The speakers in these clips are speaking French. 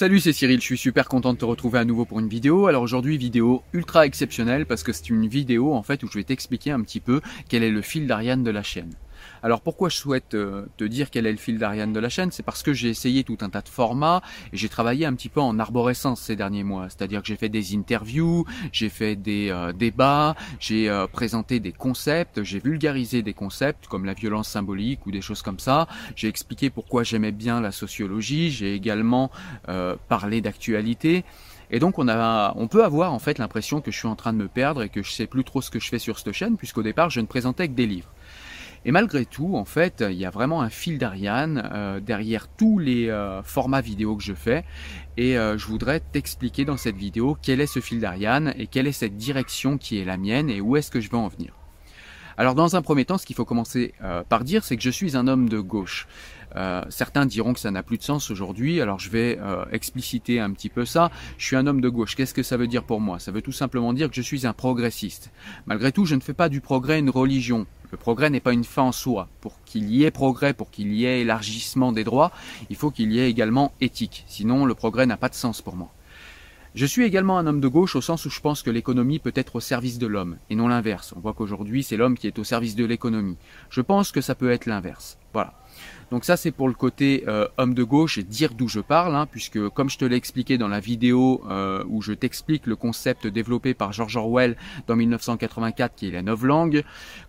Salut, c'est Cyril, je suis super content de te retrouver à nouveau pour une vidéo. Alors aujourd'hui, vidéo ultra exceptionnelle parce que c'est une vidéo en fait où je vais t'expliquer un petit peu quel est le fil d'Ariane de la chaîne. Alors pourquoi je souhaite euh, te dire quel est le fil d'Ariane de la chaîne? C'est parce que j'ai essayé tout un tas de formats et j'ai travaillé un petit peu en arborescence ces derniers mois. C'est-à-dire que j'ai fait des interviews, j'ai fait des euh, débats, j'ai euh, présenté des concepts, j'ai vulgarisé des concepts comme la violence symbolique ou des choses comme ça. J'ai expliqué pourquoi j'aimais bien la sociologie, j'ai également parlé d'actualité. Et donc on a, on peut avoir en fait l'impression que je suis en train de me perdre et que je sais plus trop ce que je fais sur cette chaîne, puisqu'au départ je ne présentais que des livres. Et malgré tout, en fait, il y a vraiment un fil d'Ariane euh, derrière tous les euh, formats vidéo que je fais. Et euh, je voudrais t'expliquer dans cette vidéo quel est ce fil d'Ariane et quelle est cette direction qui est la mienne et où est-ce que je veux en venir. Alors dans un premier temps, ce qu'il faut commencer par dire, c'est que je suis un homme de gauche. Certains diront que ça n'a plus de sens aujourd'hui, alors je vais expliciter un petit peu ça. Je suis un homme de gauche. Qu'est-ce que ça veut dire pour moi? Ça veut tout simplement dire que je suis un progressiste. Malgré tout, je ne fais pas du progrès une religion. Le progrès n'est pas une fin en soi. Pour qu'il y ait progrès, pour qu'il y ait élargissement des droits, il faut qu'il y ait également éthique. Sinon, le progrès n'a pas de sens pour moi. Je suis également un homme de gauche au sens où je pense que l'économie peut être au service de l'homme, et non l'inverse. On voit qu'aujourd'hui c'est l'homme qui est au service de l'économie. Je pense que ça peut être l'inverse. Voilà. Donc ça c'est pour le côté euh, homme de gauche et dire d'où je parle, hein, puisque comme je te l'ai expliqué dans la vidéo euh, où je t'explique le concept développé par George Orwell dans 1984 qui est la novlangue,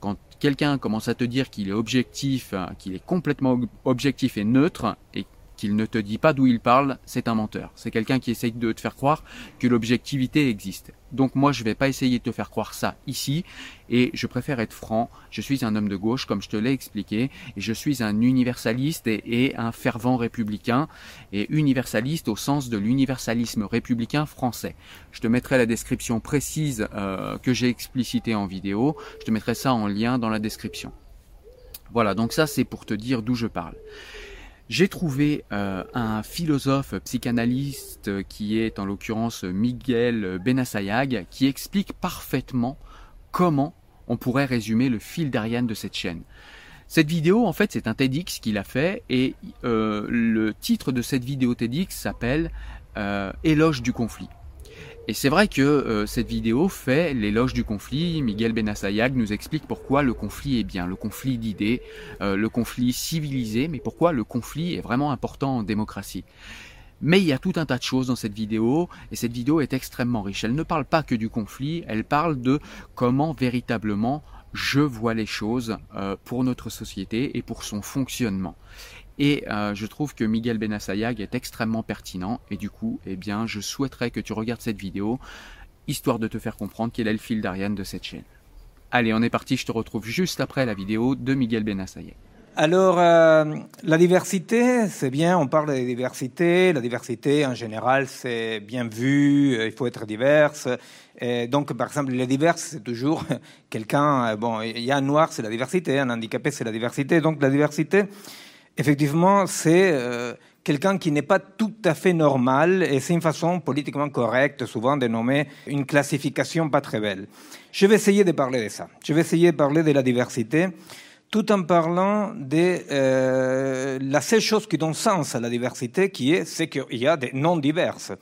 quand quelqu'un commence à te dire qu'il est objectif, hein, qu'il est complètement objectif et neutre, et qu'il ne te dit pas d'où il parle, c'est un menteur. C'est quelqu'un qui essaye de te faire croire que l'objectivité existe. Donc moi, je vais pas essayer de te faire croire ça ici, et je préfère être franc. Je suis un homme de gauche, comme je te l'ai expliqué, et je suis un universaliste et, un fervent républicain, et universaliste au sens de l'universalisme républicain français. Je te mettrai la description précise euh, que j'ai explicitée en vidéo. Je te mettrai ça en lien dans la description. Voilà, donc ça c'est pour te dire d'où je parle. J'ai trouvé euh, un philosophe psychanalyste qui est en l'occurrence Miguel Benassayag qui explique parfaitement comment on pourrait résumer le fil d'Ariane de cette chaîne. Cette vidéo, en fait, c'est un TEDx qu'il a fait et euh, le titre de cette vidéo TEDx s'appelle euh, Éloge du conflit. Et c'est vrai que euh, cette vidéo fait l'éloge du conflit. Miguel Benassayag nous explique pourquoi le conflit est bien, le conflit d'idées, euh, le conflit civilisé, mais pourquoi le conflit est vraiment important en démocratie. Mais il y a tout un tas de choses dans cette vidéo, et cette vidéo est extrêmement riche. Elle ne parle pas que du conflit, elle parle de comment véritablement je vois les choses euh, pour notre société et pour son fonctionnement. Et euh, je trouve que Miguel Benassayag est extrêmement pertinent. Et du coup, eh bien, je souhaiterais que tu regardes cette vidéo, histoire de te faire comprendre quel est le fil d'Ariane de cette chaîne. Allez, on est parti, je te retrouve juste après la vidéo de Miguel Benassayag. Alors, euh, la diversité, c'est bien, on parle de diversité. La diversité, en général, c'est bien vu, euh, il faut être diverse. Donc, par exemple, les diverses, c'est toujours quelqu'un, bon, il y a un noir, c'est la diversité, un handicapé, c'est la diversité. Donc, la diversité, effectivement, c'est euh, quelqu'un qui n'est pas tout à fait normal et c'est une façon politiquement correcte souvent de nommer une classification pas très belle. Je vais essayer de parler de ça. Je vais essayer de parler de la diversité tout en parlant de euh, la seule chose qui donne sens à la diversité, qui est c'est qu'il y a des non diverses,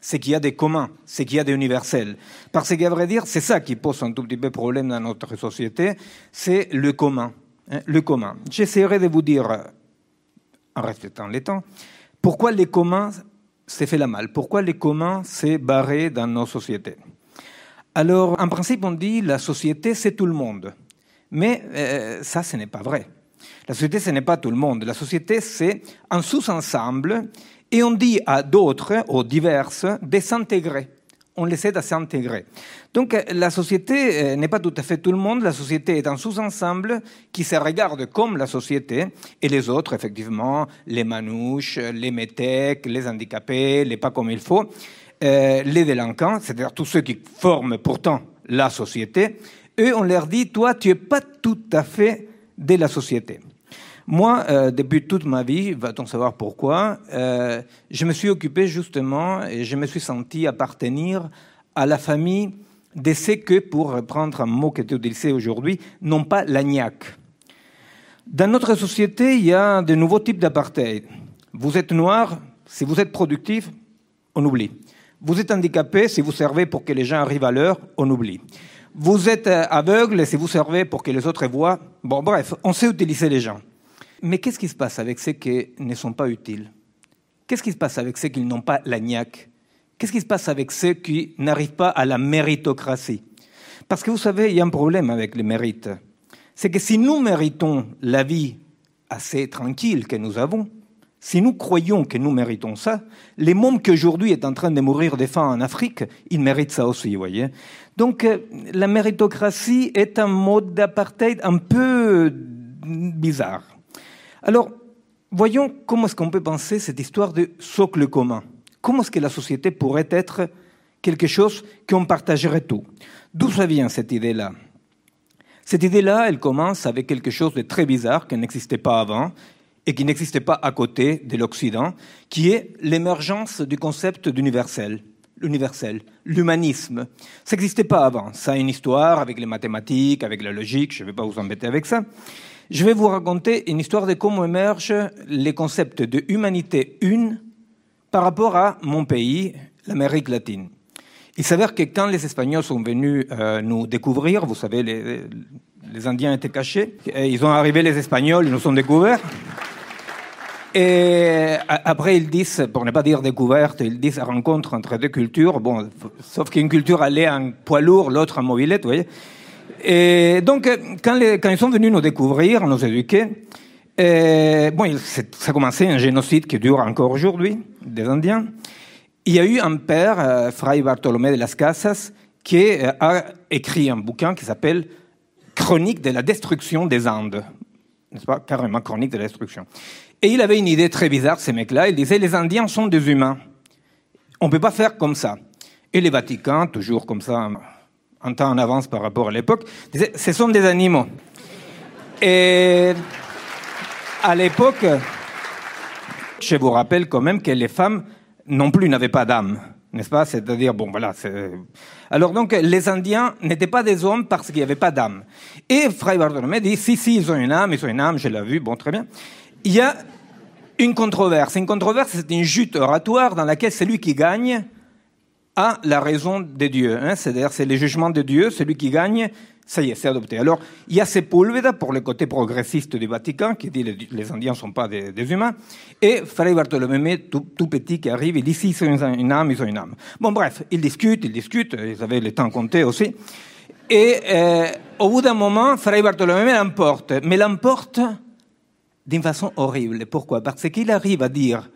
c'est qu'il y a des communs, c'est qu'il y a des universels. Parce qu'à vrai dire, c'est ça qui pose un tout petit peu problème dans notre société, c'est le commun. Hein, le commun. J'essaierai de vous dire en respectant les temps, pourquoi les communs s'est fait la mal Pourquoi les communs s'est barré dans nos sociétés? Alors, en principe, on dit la société, c'est tout le monde. Mais euh, ça, ce n'est pas vrai. La société, ce n'est pas tout le monde. La société, c'est un sous-ensemble et on dit à d'autres, aux diverses, de s'intégrer on les aide à s'intégrer. Donc la société euh, n'est pas tout à fait tout le monde, la société est un sous-ensemble qui se regarde comme la société, et les autres, effectivement, les manouches, les métèques, les handicapés, les pas comme il faut, euh, les délinquants, c'est-à-dire tous ceux qui forment pourtant la société, eux, on leur dit, toi, tu n'es pas tout à fait de la société. Moi, euh, depuis toute ma vie, va-t-on savoir pourquoi, euh, je me suis occupé justement et je me suis senti appartenir à la famille de ceux que, pour reprendre un mot qui est utilisé aujourd'hui, n'ont pas l'agnac. Dans notre société, il y a de nouveaux types d'apartheid. Vous êtes noir, si vous êtes productif, on oublie. Vous êtes handicapé, si vous servez pour que les gens arrivent à l'heure, on oublie. Vous êtes euh, aveugle, si vous servez pour que les autres voient. Bon, bref, on sait utiliser les gens. Mais qu'est-ce qui se passe avec ceux qui ne sont pas utiles? Qu'est-ce qui se passe avec ceux qui n'ont pas la niaque? Qu'est-ce qui se passe avec ceux qui n'arrivent pas à la méritocratie? Parce que vous savez, il y a un problème avec les mérites. C'est que si nous méritons la vie assez tranquille que nous avons, si nous croyons que nous méritons ça, les mômes qui aujourd'hui est en train de mourir de faim en Afrique, ils méritent ça aussi, vous voyez. Donc euh, la méritocratie est un mode d'apartheid un peu bizarre. Alors, voyons comment est-ce qu'on peut penser cette histoire de socle commun. Comment est-ce que la société pourrait être quelque chose qu'on partagerait tout D'où ça vient cette idée-là Cette idée-là, elle commence avec quelque chose de très bizarre qui n'existait pas avant et qui n'existait pas à côté de l'Occident, qui est l'émergence du concept d'universel l'universel, l'humanisme. Ça n'existait pas avant. Ça a une histoire avec les mathématiques, avec la logique, je ne vais pas vous embêter avec ça. Je vais vous raconter une histoire de comment émergent les concepts de humanité une par rapport à mon pays, l'Amérique latine. Il s'avère que quand les Espagnols sont venus euh, nous découvrir, vous savez, les, les Indiens étaient cachés, ils ont arrivé les Espagnols, ils nous ont découverts. Et après, ils disent, pour ne pas dire découverte, ils disent rencontre entre deux cultures. Bon, sauf qu'une culture allait en poids lourd, l'autre en mobilette, vous voyez. Et donc, quand, les, quand, ils sont venus nous découvrir, nous éduquer, et, bon, ça a commencé un génocide qui dure encore aujourd'hui, des Indiens. Il y a eu un père, euh, Fray Bartolomé de las Casas, qui euh, a écrit un bouquin qui s'appelle Chronique de la destruction des Andes. N'est-ce pas? Carrément Chronique de la destruction. Et il avait une idée très bizarre, ces mecs-là. Il disait, les Indiens sont des humains. On ne peut pas faire comme ça. Et les Vatican, toujours comme ça, un temps en avance par rapport à l'époque, disait, ce sont des animaux. Et à l'époque, je vous rappelle quand même que les femmes non plus n'avaient pas d'âme, n'est-ce pas? C'est-à-dire, bon, voilà. Alors donc, les Indiens n'étaient pas des hommes parce qu'il n'y avait pas d'âme. Et Fray Bartolomé dit, si, si, ils ont une âme, ils ont une âme, je l'ai vu, bon, très bien. Il y a une controverse. Une controverse, c'est une jute oratoire dans laquelle celui qui gagne a la raison de Dieu. Hein. C'est-à-dire, c'est le jugement de Dieu, celui qui gagne, ça y est, c'est adopté. Alors, il y a Sepulveda, pour le côté progressiste du Vatican, qui dit que les Indiens ne sont pas des, humains, et Fray Bartholomé, tout, tout, petit, qui arrive, il dit si, ils ont une âme, ils ont une âme. Bon, bref, ils discutent, ils discutent, ils avaient le temps compté aussi. Et euh, au bout d'un moment, Fray Bartholomé l'emporte, mais l'emporte d'une façon horrible. Pourquoi? Parce qu'il arrive à dire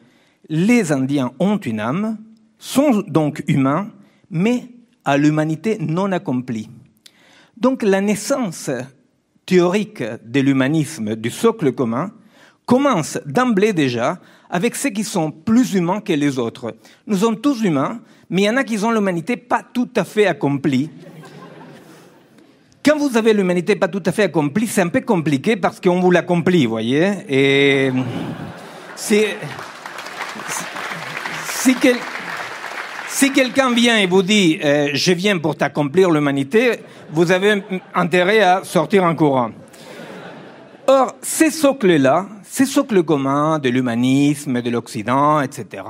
les Indiens ont une âme, sont donc humains, mais à l'humanité non accomplie. Donc la naissance théorique de l'humanisme, du socle commun, commence d'emblée déjà avec ceux qui sont plus humains que les autres. Nous sommes tous humains, mais il y en a qui ont l'humanité pas tout à fait accomplie, quand vous avez l'humanité pas tout à fait accomplie, c'est un peu compliqué parce qu'on vous l'accomplit, vous voyez. Et si, si quelqu'un vient et vous dit euh, je viens pour t'accomplir l'humanité, vous avez intérêt à sortir en courant. Or, ces socles-là, ces socles communs de l'humanisme, de l'Occident, etc.,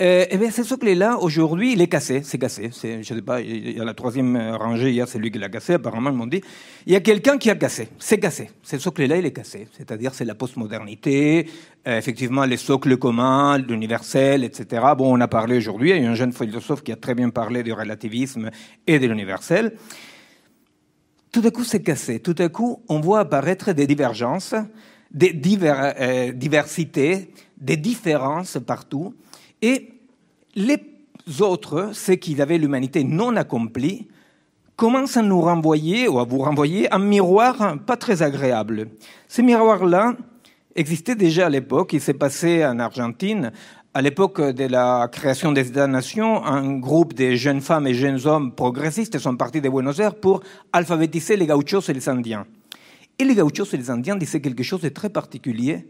euh, eh bien, ce socle-là, aujourd'hui, il est cassé. C'est cassé. Je sais pas, il y a la troisième rangée, il y a qui l'a cassé, apparemment, ils m'ont dit. Il y a quelqu'un qui a cassé. C'est cassé. Ce socle-là, il est cassé. C'est-à-dire, c'est la postmodernité, euh, effectivement, les socles communs, l'universel, etc. Bon, on a parlé aujourd'hui, il y a un jeune philosophe qui a très bien parlé du relativisme et de l'universel. Tout à coup, c'est cassé. Tout à coup, on voit apparaître des divergences, des euh, diversités, des différences partout. Et les autres, ceux qui avaient l'humanité non accomplie, commencent à nous renvoyer, ou à vous renvoyer, un miroir pas très agréable. Ce miroir-là existait déjà à l'époque, il s'est passé en Argentine, à l'époque de la création des États-nations, un groupe de jeunes femmes et jeunes hommes progressistes sont partis de Buenos Aires pour alphabétiser les gauchos et les Indiens. Et les gauchos et les Indiens disaient quelque chose de très particulier,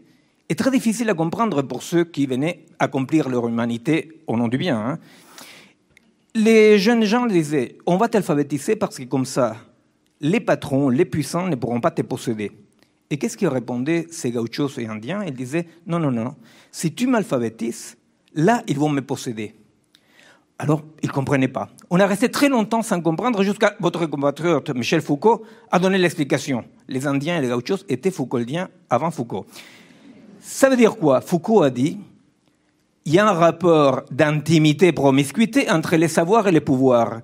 est très difficile à comprendre pour ceux qui venaient accomplir leur humanité au nom du bien. Hein. Les jeunes gens disaient on va t'alphabétiser parce que comme ça, les patrons, les puissants ne pourront pas te posséder. Et qu'est-ce qu'ils répondaient ces gauchos et indiens? Ils disaient non, non, non, si tu m'alphabétises, là, ils vont me posséder. Alors, ils ne comprenaient pas. On a resté très longtemps sans comprendre jusqu'à votre compatriote Michel Foucault a donné l'explication. Les Indiens et les Gauchos étaient Foucauldiens avant Foucault. Ça veut dire quoi? Foucault a dit il y a un rapport d'intimité, promiscuité entre les savoirs et les pouvoirs.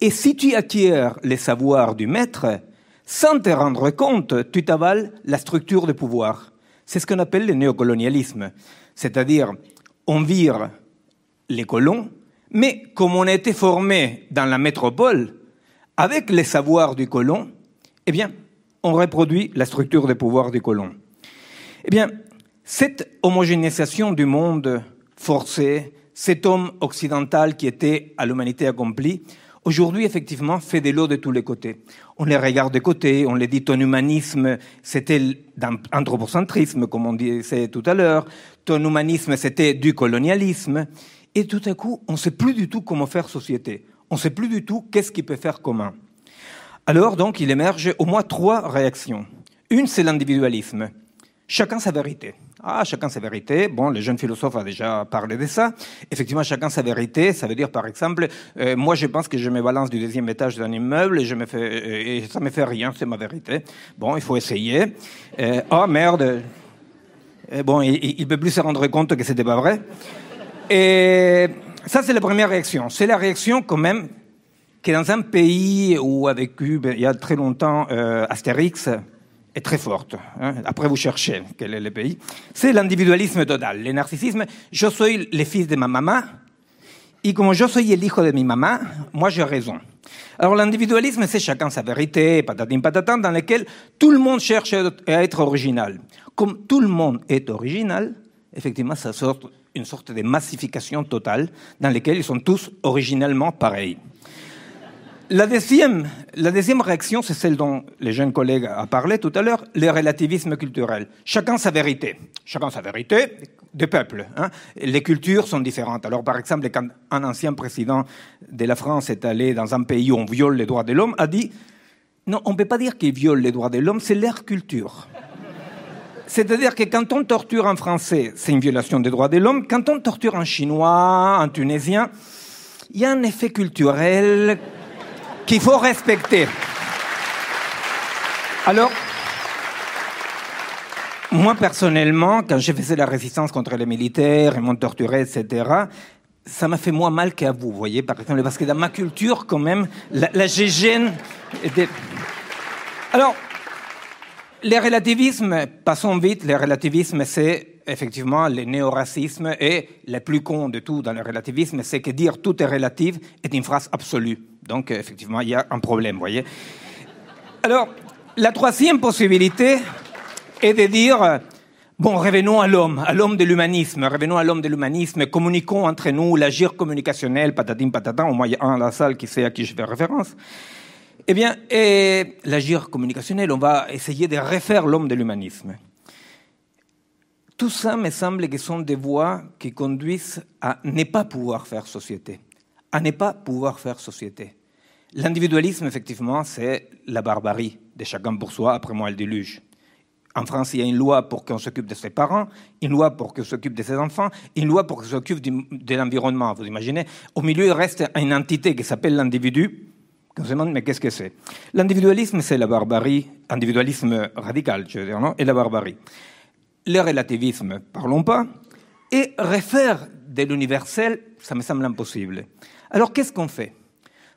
Et si tu acquiers les savoirs du maître, sans te rendre compte, tu t'avales la structure de pouvoir. C'est ce qu'on appelle le néocolonialisme. C'est-à-dire, on vire les colons, mais comme on a été formé dans la métropole, avec les savoirs du colon, eh bien, on reproduit la structure de pouvoir du colon. Eh bien, cette homogénéisation du monde forcé, cet homme occidental qui était à l'humanité accomplie, aujourd'hui, effectivement, fait de l'eau de tous les côtés. On les regarde de côté, on les dit ton humanisme, c'était l'anthropocentrisme, comme on disait tout à l'heure, ton humanisme, c'était du colonialisme, et tout à coup, on ne sait plus du tout comment faire société. On ne sait plus du tout qu'est-ce qui peut faire commun. Alors, donc, il émerge au moins trois réactions. Une, c'est l'individualisme. Chacun sa vérité. Ah, chacun sa vérité. Bon, le jeune philosophe a déjà parlé de ça. Effectivement, chacun sa vérité. Ça veut dire, par exemple, euh, moi, je pense que je me balance du deuxième étage d'un immeuble et je me fais, euh, et ça me fait rien. C'est ma vérité. Bon, il faut essayer. Euh, oh merde. bon, il, ne peut plus se rendre compte que c'était pas vrai. Et ça, c'est la première réaction. C'est la réaction quand même que dans un pays où a vécu ben, il y a très longtemps Astérix, est très forte. Hein. Après, vous cherchez quel est le pays. C'est l'individualisme total, le narcissisme. Je suis le fils de ma maman, et comme je suis le hijo de mi maman, moi j'ai raison. Alors l'individualisme, c'est chacun sa vérité, patatin patatin, dans lequel tout le monde cherche à être original. Comme tout le monde est original, effectivement, ça sort une sorte de massification totale dans laquelle ils sont tous originellement pareils. La deuxième, réaction, c'est celle dont les jeunes collègues ont parlé tout à l'heure, le relativisme culturel. Chacun sa vérité. Chacun sa vérité des peuples. Hein. Les cultures sont différentes. Alors, par exemple, quand un ancien président de la France est allé dans un pays où on viole les droits de l'homme, a dit non, on ne peut pas dire qu'il viole les droits de l'homme, c'est leur culture. C'est-à-dire que quand on torture un Français, c'est une violation des droits de l'homme. Quand on torture un Chinois, un Tunisien, il y a un effet culturel qu'il faut respecter. Alors, moi personnellement, quand j'ai fait la résistance contre les militaires, ils m'ont torturé, etc., ça m'a fait moins mal qu'à vous, voyez, par exemple, parce que dans ma culture, quand même, la, la était... Alors, les relativismes, passons vite, les relativismes, c'est effectivement le néo-racisme et le plus con de tout dans le relativisme, c'est que dire tout est relatif est une phrase absolue. Donc, effectivement, il y a un problème, vous voyez. Alors, la troisième possibilité est de dire, bon, revenons à l'homme, à l'homme de l'humanisme, revenons à l'homme de l'humanisme, communiquons entre nous, l'agir communicationnel, patatim patatin, au moins il y a un à la salle qui sait à qui je fais référence. Eh bien, l'agir communicationnel, on va essayer de refaire l'homme de l'humanisme. Tout ça me semble que sont des voies qui conduisent à ne pas pouvoir faire société à ne pas pouvoir faire société. L'individualisme, effectivement, c'est la barbarie de chacun pour soi, après moi le déluge. En France, il y a une loi pour qu'on s'occupe de ses parents, une loi pour qu'on s'occupe de ses enfants, une loi pour qu'on s'occupe de l'environnement. Vous imaginez Au milieu, il reste une entité qui s'appelle l'individu. On se demande, mais qu'est-ce que c'est? L'individualisme, c'est la barbarie, individualisme radical, je veux dire, non? Et la barbarie. Le relativisme, parlons pas. Et refaire de l'universel, ça me semble impossible. Alors qu'est-ce qu'on fait?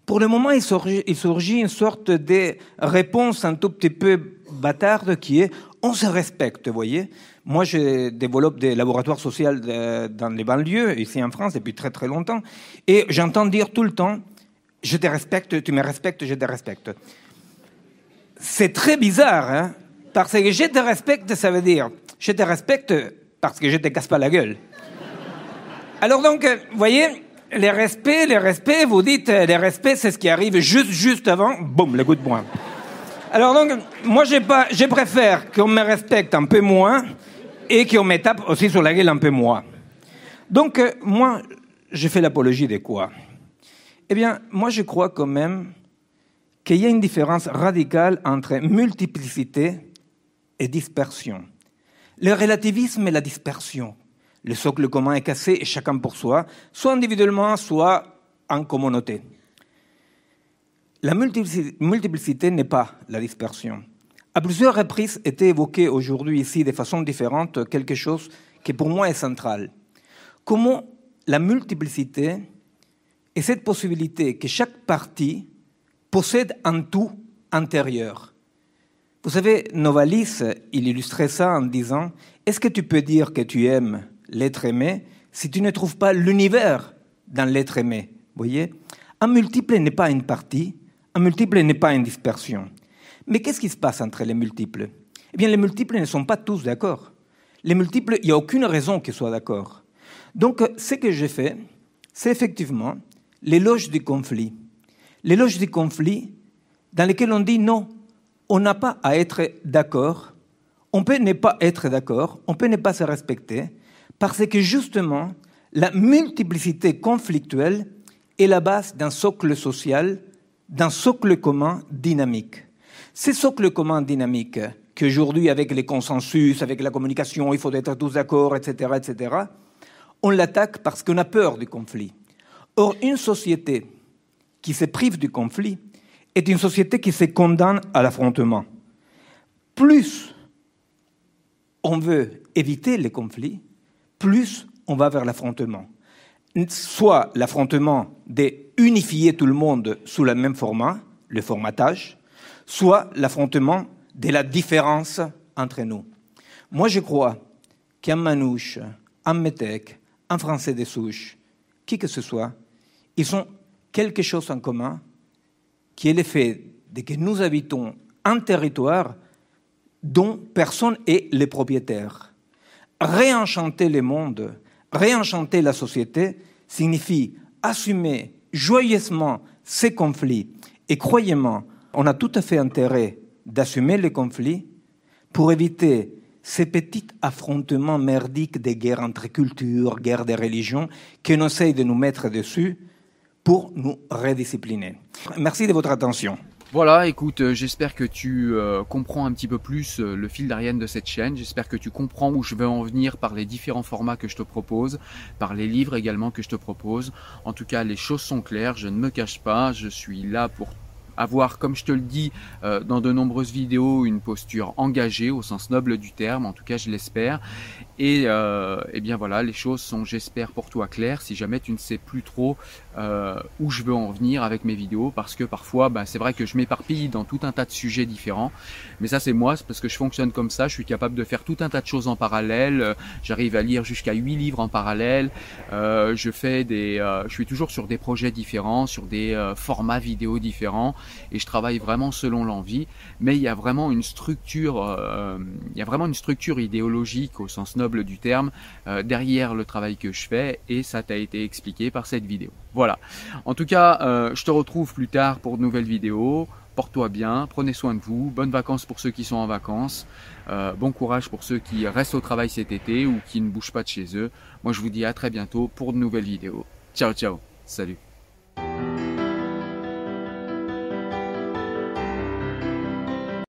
Pour le moment, il surgit, une sorte de réponse un tout petit peu bâtarde qui est on se respecte, vous voyez. Moi, je développe des laboratoires sociaux dans les banlieues, ici en France, depuis très très longtemps, et j'entends dire tout le temps je te respecte, tu me respectes, je te respecte. C'est très bizarre, hein parce que je te respecte, ça veut dire je te respecte parce que je te casse pas la gueule. Alors donc, vous voyez, les respects, les respects, vous dites, euh, les respects, c'est ce qui arrive juste, juste avant, boum, le coup de poing. Alors donc, moi, pas, je préfère qu'on me respecte un peu moins et qu'on me tape aussi sur la gueule un peu moins. Donc, euh, moi, je fais l'apologie de quoi? Eh bien, moi, je crois quand même qu'il y a une différence radicale entre multiplicité et dispersion. Le relativisme et la dispersion. Le socle commun est cassé et chacun pour soi, soit individuellement, soit en communauté. La multiplicité n'est pas la dispersion. À plusieurs reprises était évoqué aujourd'hui ici de façon différente quelque chose qui pour moi est central. Comment la multiplicité et cette possibilité que chaque partie possède un tout intérieur. Vous savez, Novalis, il illustrait ça en disant, est-ce que tu peux dire que tu aimes l'être aimé si tu ne trouves pas l'univers dans l'être aimé? Vous voyez? Un multiple n'est pas une partie, un multiple n'est pas une dispersion. Mais qu'est-ce qui se passe entre les multiples? Eh bien, les multiples ne sont pas tous d'accord. Les multiples, il n'y a aucune raison qu'ils soient d'accord. Donc, ce que j'ai fait, c'est effectivement l'éloge du conflit. L'éloge du conflit dans lequel on dit non, on n'a pas à être d'accord, on peut ne pas être d'accord, on peut ne pas se respecter, parce que justement, la multiplicité conflictuelle est la base d'un socle social, d'un socle commun dynamique. Ce socle commun dynamique, qu'aujourd'hui, avec les consensus, avec la communication, il faut être tous d'accord, etc., etc., on l'attaque parce qu'on a peur du conflit. Or, une société qui se prive du conflit est une société qui se condamne à l'affrontement. Plus on veut éviter les conflits, plus on va vers l'affrontement. Soit l'affrontement d'unifier tout le monde sous le même format, le formatage, soit l'affrontement de la différence entre nous. Moi, je crois qu'un manouche, un métèque, un français des souches, qui que ce soit, ils ont quelque chose en commun, qui est le fait de que nous habitons un territoire dont personne n'est le propriétaire. Réenchanter le monde, réenchanter la société, signifie assumer joyeusement ces conflits. Et croyez-moi, on a tout à fait intérêt d'assumer les conflits pour éviter ces petits affrontements merdiques des guerres entre cultures, guerres des religions, qu'on essaye de nous mettre dessus pour nous rediscipliner. Merci de votre attention. Voilà, écoute, euh, j'espère que tu euh, comprends un petit peu plus euh, le fil d'Ariane de cette chaîne. J'espère que tu comprends où je veux en venir par les différents formats que je te propose, par les livres également que je te propose. En tout cas, les choses sont claires, je ne me cache pas, je suis là pour avoir, comme je te le dis dans de nombreuses vidéos, une posture engagée au sens noble du terme, en tout cas je l'espère. Et, euh, eh bien voilà, les choses sont, j'espère, pour toi claires. Si jamais tu ne sais plus trop euh, où je veux en venir avec mes vidéos, parce que parfois, bah, c'est vrai que je m'éparpille dans tout un tas de sujets différents. Mais ça, c'est moi, c'est parce que je fonctionne comme ça. Je suis capable de faire tout un tas de choses en parallèle. J'arrive à lire jusqu'à 8 livres en parallèle. je fais des, je suis toujours sur des projets différents, sur des formats vidéo différents et je travaille vraiment selon l'envie. Mais il y a vraiment une structure, euh, il y a vraiment une structure idéologique au sens noble du terme euh, derrière le travail que je fais et ça t'a été expliqué par cette vidéo. Voilà. En tout cas, euh, je te retrouve plus tard pour de nouvelles vidéos. Porte-toi bien, prenez soin de vous, bonnes vacances pour ceux qui sont en vacances, bon courage pour ceux qui restent au travail cet été ou qui ne bougent pas de chez eux. Moi je vous dis à très bientôt pour de nouvelles vidéos. Ciao ciao, salut